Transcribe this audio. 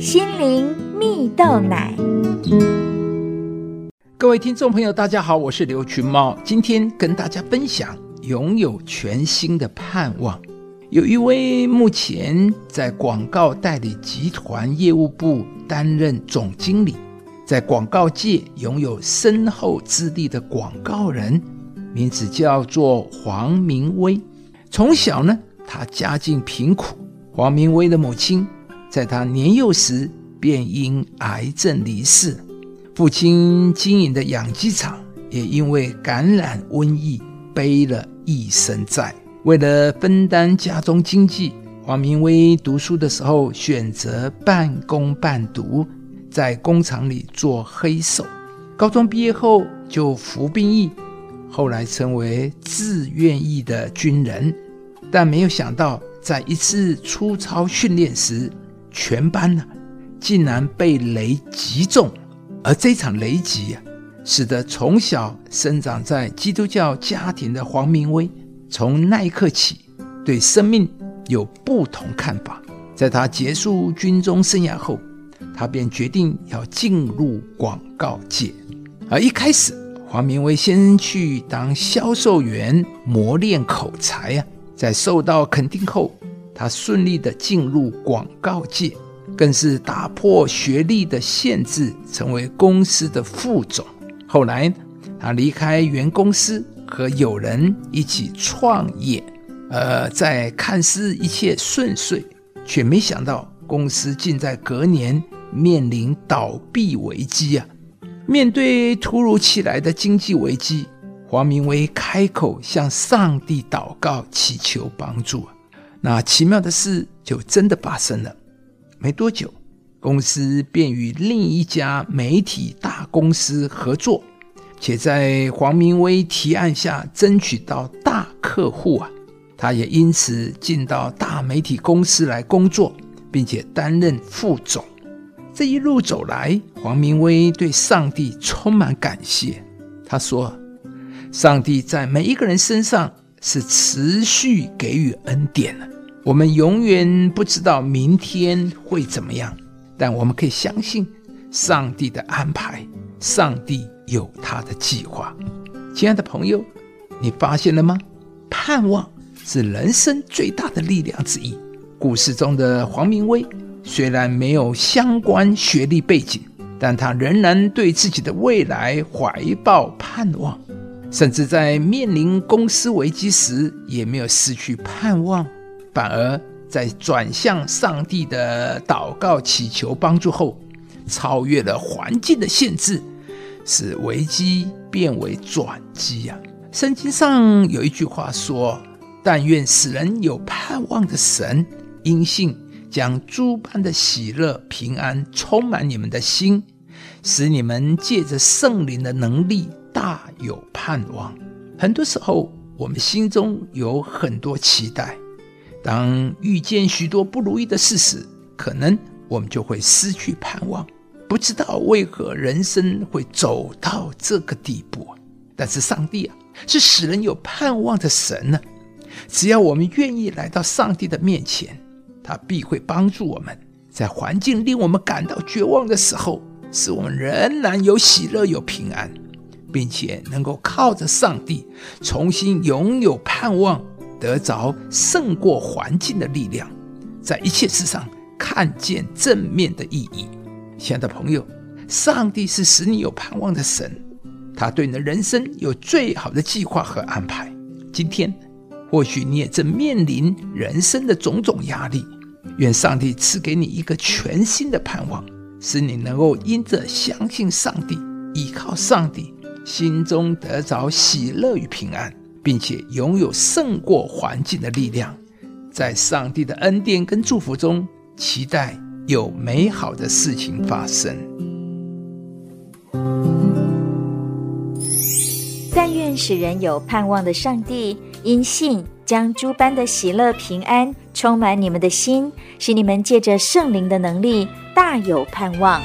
心灵蜜豆奶。各位听众朋友，大家好，我是刘群猫，今天跟大家分享拥有全新的盼望。有一位目前在广告代理集团业务部担任总经理，在广告界拥有深厚资历的广告人，名字叫做黄明威。从小呢，他家境贫苦。黄明威的母亲在他年幼时便因癌症离世，父亲经营的养鸡场也因为感染瘟疫背了一身债。为了分担家中经济，黄明威读书的时候选择半工半读，在工厂里做黑手。高中毕业后就服兵役，后来成为自愿役的军人。但没有想到，在一次出操训练时，全班呢竟然被雷击中，而这场雷击啊，使得从小生长在基督教家庭的黄明威。从那一刻起，对生命有不同看法。在他结束军中生涯后，他便决定要进入广告界。而一开始，黄明威先去当销售员磨练口才啊，在受到肯定后，他顺利的进入广告界，更是打破学历的限制，成为公司的副总。后来，他离开原公司。和友人一起创业，呃，在看似一切顺遂，却没想到公司竟在隔年面临倒闭危机啊！面对突如其来的经济危机，黄明威开口向上帝祷告，祈求帮助。那奇妙的事就真的发生了。没多久，公司便与另一家媒体大公司合作。且在黄明威提案下争取到大客户啊，他也因此进到大媒体公司来工作，并且担任副总。这一路走来，黄明威对上帝充满感谢。他说：“上帝在每一个人身上是持续给予恩典的。我们永远不知道明天会怎么样，但我们可以相信上帝的安排。上帝。”有他的计划，亲爱的朋友，你发现了吗？盼望是人生最大的力量之一。故事中的黄明威虽然没有相关学历背景，但他仍然对自己的未来怀抱盼望，甚至在面临公司危机时也没有失去盼望，反而在转向上帝的祷告祈求帮助后，超越了环境的限制。使危机变为转机呀！圣经上有一句话说：“但愿使人有盼望的神，因信将诸般的喜乐、平安充满你们的心，使你们借着圣灵的能力大有盼望。”很多时候，我们心中有很多期待，当遇见许多不如意的事时，可能我们就会失去盼望。不知道为何人生会走到这个地步，但是上帝啊，是使人有盼望的神呢。只要我们愿意来到上帝的面前，他必会帮助我们，在环境令我们感到绝望的时候，使我们仍然有喜乐、有平安，并且能够靠着上帝重新拥有盼望，得着胜过环境的力量，在一切事上看见正面的意义。亲爱的朋友，上帝是使你有盼望的神，他对你的人生有最好的计划和安排。今天，或许你也正面临人生的种种压力，愿上帝赐给你一个全新的盼望，使你能够因着相信上帝、依靠上帝，心中得着喜乐与平安，并且拥有胜过环境的力量，在上帝的恩典跟祝福中期待。有美好的事情发生。但愿使人有盼望的上帝，因信将诸般的喜乐平安充满你们的心，使你们借着圣灵的能力大有盼望。